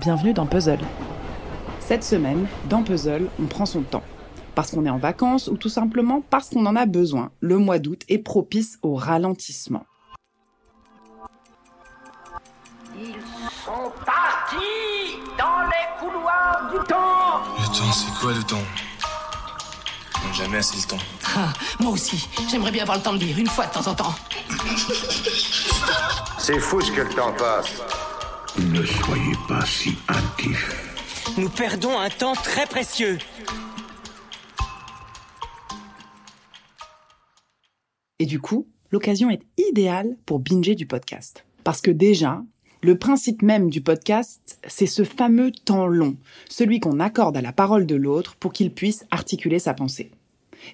bienvenue dans Puzzle. Cette semaine, dans Puzzle, on prend son temps. Parce qu'on est en vacances ou tout simplement parce qu'on en a besoin. Le mois d'août est propice au ralentissement. Ils sont partis dans les couloirs du temps. Le temps, c'est quoi le temps? On n'a jamais assez le temps. Ah, moi aussi, j'aimerais bien avoir le temps de lire une fois de temps en temps. C'est fou ce que le temps passe. Ne soyez pas si hâtifs. Nous perdons un temps très précieux. Et du coup, l'occasion est idéale pour binger du podcast. Parce que déjà, le principe même du podcast, c'est ce fameux temps long, celui qu'on accorde à la parole de l'autre pour qu'il puisse articuler sa pensée.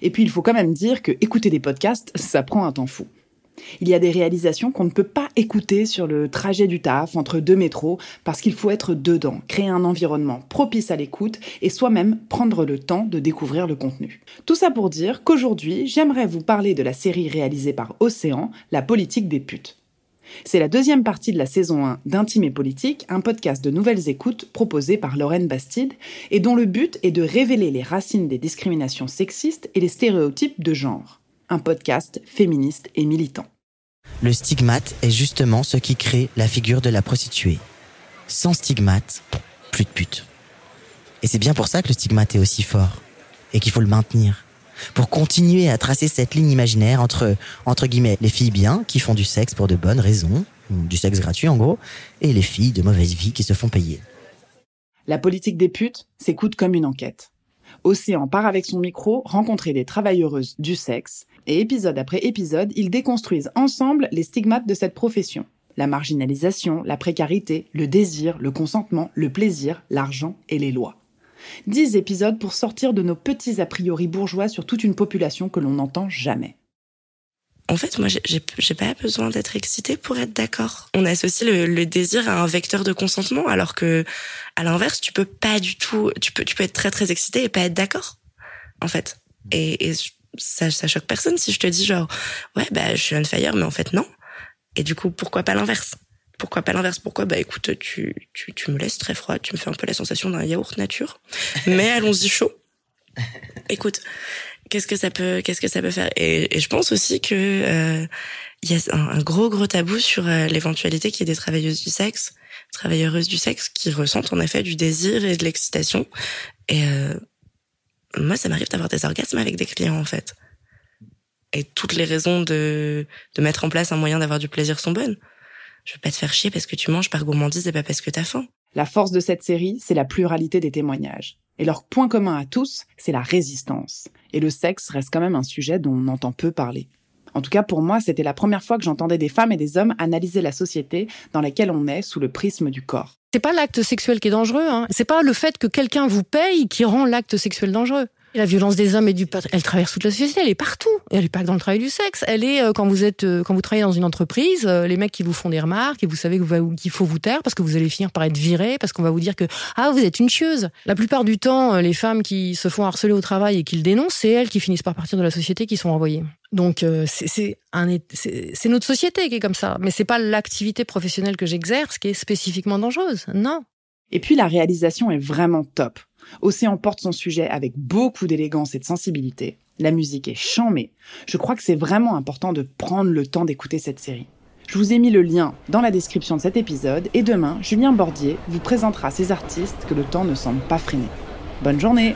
Et puis il faut quand même dire que écouter des podcasts, ça prend un temps fou. Il y a des réalisations qu'on ne peut pas écouter sur le trajet du taf entre deux métros parce qu'il faut être dedans, créer un environnement propice à l'écoute et soi-même prendre le temps de découvrir le contenu. Tout ça pour dire qu'aujourd'hui, j'aimerais vous parler de la série réalisée par Océan, La politique des putes. C'est la deuxième partie de la saison 1 d'Intime et Politique, un podcast de nouvelles écoutes proposé par Lorraine Bastide et dont le but est de révéler les racines des discriminations sexistes et les stéréotypes de genre. Un podcast féministe et militant. Le stigmate est justement ce qui crée la figure de la prostituée. Sans stigmate, plus de pute. Et c'est bien pour ça que le stigmate est aussi fort et qu'il faut le maintenir pour continuer à tracer cette ligne imaginaire entre, entre guillemets, les filles bien qui font du sexe pour de bonnes raisons, du sexe gratuit en gros, et les filles de mauvaise vie qui se font payer. La politique des putes s'écoute comme une enquête. Océan part avec son micro rencontrer des travailleuses du sexe, et épisode après épisode, ils déconstruisent ensemble les stigmates de cette profession. La marginalisation, la précarité, le désir, le consentement, le plaisir, l'argent et les lois. Dix épisodes pour sortir de nos petits a priori bourgeois sur toute une population que l'on n'entend jamais. En fait, moi, j'ai pas besoin d'être excitée pour être d'accord. On associe le, le, désir à un vecteur de consentement, alors que, à l'inverse, tu peux pas du tout, tu peux, tu peux être très très excité et pas être d'accord, en fait. Et, et ça, ça choque personne si je te dis genre, ouais, bah, je suis on fire, mais en fait non. Et du coup, pourquoi pas l'inverse? Pourquoi pas l'inverse? Pourquoi? Bah écoute, tu, tu, tu me laisses très froid, tu me fais un peu la sensation d'un yaourt nature. Mais allons-y chaud. Écoute, qu'est-ce que ça peut, qu'est-ce que ça peut faire? Et, et, je pense aussi que euh, y a un, un, gros gros tabou sur euh, l'éventualité qu'il y ait des travailleuses du sexe, travailleuses du sexe qui ressentent en effet du désir et de l'excitation. Et euh, moi, ça m'arrive d'avoir des orgasmes avec des clients en fait. Et toutes les raisons de de mettre en place un moyen d'avoir du plaisir sont bonnes. Je veux pas te faire chier parce que tu manges par gourmandise et pas parce que t'as faim. La force de cette série, c'est la pluralité des témoignages. Et leur point commun à tous, c'est la résistance. Et le sexe reste quand même un sujet dont on entend peu parler. En tout cas, pour moi, c'était la première fois que j'entendais des femmes et des hommes analyser la société dans laquelle on est sous le prisme du corps. C'est pas l'acte sexuel qui est dangereux, hein. C'est pas le fait que quelqu'un vous paye qui rend l'acte sexuel dangereux. La violence des hommes et du elle traverse toute la société, elle est partout. Elle est pas que dans le travail du sexe. Elle est euh, quand vous êtes euh, quand vous travaillez dans une entreprise, euh, les mecs qui vous font des remarques et vous savez qu'il faut vous taire parce que vous allez finir par être viré parce qu'on va vous dire que ah vous êtes une chieuse. La plupart du temps, les femmes qui se font harceler au travail et qui le dénoncent, c'est elles qui finissent par partir de la société qui sont envoyées. Donc c'est c'est notre société qui est comme ça, mais c'est pas l'activité professionnelle que j'exerce qui est spécifiquement dangereuse. Non. Et puis la réalisation est vraiment top. Océan porte son sujet avec beaucoup d'élégance et de sensibilité. La musique est chamée. Je crois que c'est vraiment important de prendre le temps d'écouter cette série. Je vous ai mis le lien dans la description de cet épisode et demain, Julien Bordier vous présentera ces artistes que le temps ne semble pas freiner. Bonne journée